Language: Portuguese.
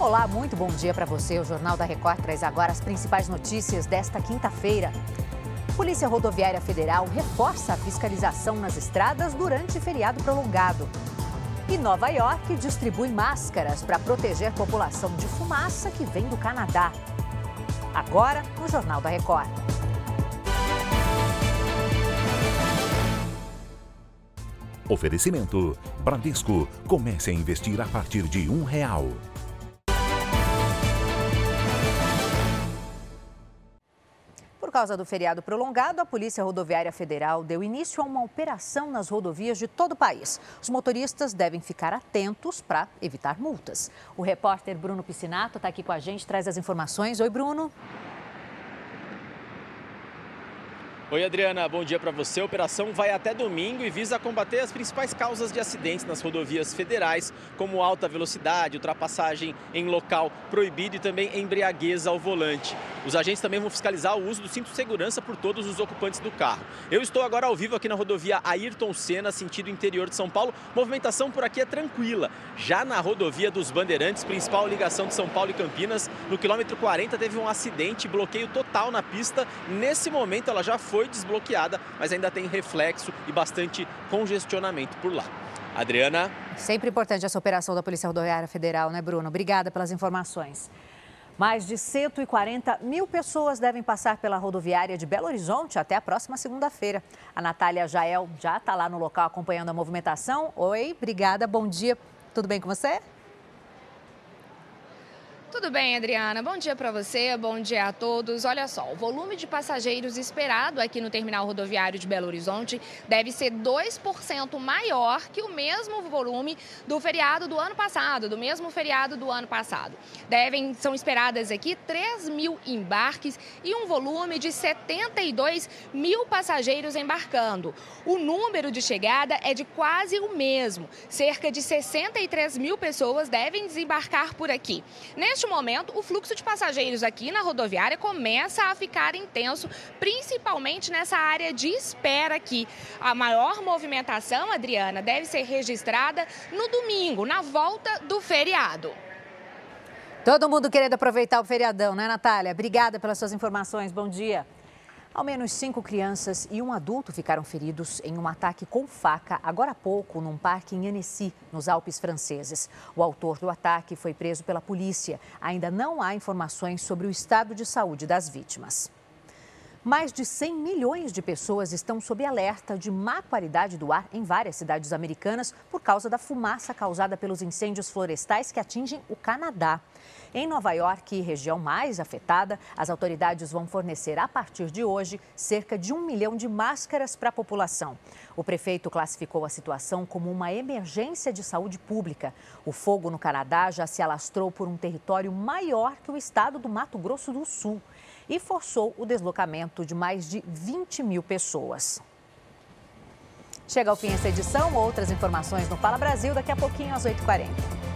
Olá, muito bom dia para você. O Jornal da Record traz agora as principais notícias desta quinta-feira. Polícia Rodoviária Federal reforça a fiscalização nas estradas durante feriado prolongado. E Nova York distribui máscaras para proteger a população de fumaça que vem do Canadá. Agora, no Jornal da Record. Oferecimento: Bradesco. Comece a investir a partir de um real. Causa do feriado prolongado, a Polícia Rodoviária Federal deu início a uma operação nas rodovias de todo o país. Os motoristas devem ficar atentos para evitar multas. O repórter Bruno Piscinato está aqui com a gente, traz as informações. Oi, Bruno. Oi, Adriana, bom dia para você. A operação vai até domingo e visa combater as principais causas de acidentes nas rodovias federais, como alta velocidade, ultrapassagem em local proibido e também embriaguez ao volante. Os agentes também vão fiscalizar o uso do cinto de segurança por todos os ocupantes do carro. Eu estou agora ao vivo aqui na rodovia Ayrton Senna, sentido interior de São Paulo. Movimentação por aqui é tranquila. Já na rodovia dos Bandeirantes, principal ligação de São Paulo e Campinas, no quilômetro 40 teve um acidente, bloqueio total na pista. Nesse momento ela já foi foi desbloqueada, mas ainda tem reflexo e bastante congestionamento por lá. Adriana. Sempre importante essa operação da Polícia Rodoviária Federal, né, Bruno? Obrigada pelas informações. Mais de 140 mil pessoas devem passar pela rodoviária de Belo Horizonte até a próxima segunda-feira. A Natália Jael já está lá no local acompanhando a movimentação. Oi, obrigada, bom dia. Tudo bem com você? Tudo bem, Adriana? Bom dia para você, bom dia a todos. Olha só, o volume de passageiros esperado aqui no terminal rodoviário de Belo Horizonte deve ser 2% maior que o mesmo volume do feriado do ano passado, do mesmo feriado do ano passado. Devem, são esperadas aqui 3 mil embarques e um volume de 72 mil passageiros embarcando. O número de chegada é de quase o mesmo. Cerca de 63 mil pessoas devem desembarcar por aqui. Neste Neste momento, o fluxo de passageiros aqui na rodoviária começa a ficar intenso, principalmente nessa área de espera aqui. A maior movimentação, Adriana, deve ser registrada no domingo, na volta do feriado. Todo mundo querendo aproveitar o feriadão, né, Natália? Obrigada pelas suas informações. Bom dia. Ao menos cinco crianças e um adulto ficaram feridos em um ataque com faca agora há pouco num parque em Annecy, nos Alpes franceses. O autor do ataque foi preso pela polícia. Ainda não há informações sobre o estado de saúde das vítimas. Mais de 100 milhões de pessoas estão sob alerta de má qualidade do ar em várias cidades americanas por causa da fumaça causada pelos incêndios florestais que atingem o Canadá. Em Nova York, região mais afetada, as autoridades vão fornecer a partir de hoje cerca de um milhão de máscaras para a população. O prefeito classificou a situação como uma emergência de saúde pública. O fogo no Canadá já se alastrou por um território maior que o estado do Mato Grosso do Sul e forçou o deslocamento de mais de 20 mil pessoas. Chega ao fim essa edição. Outras informações no Fala Brasil daqui a pouquinho às 8h40.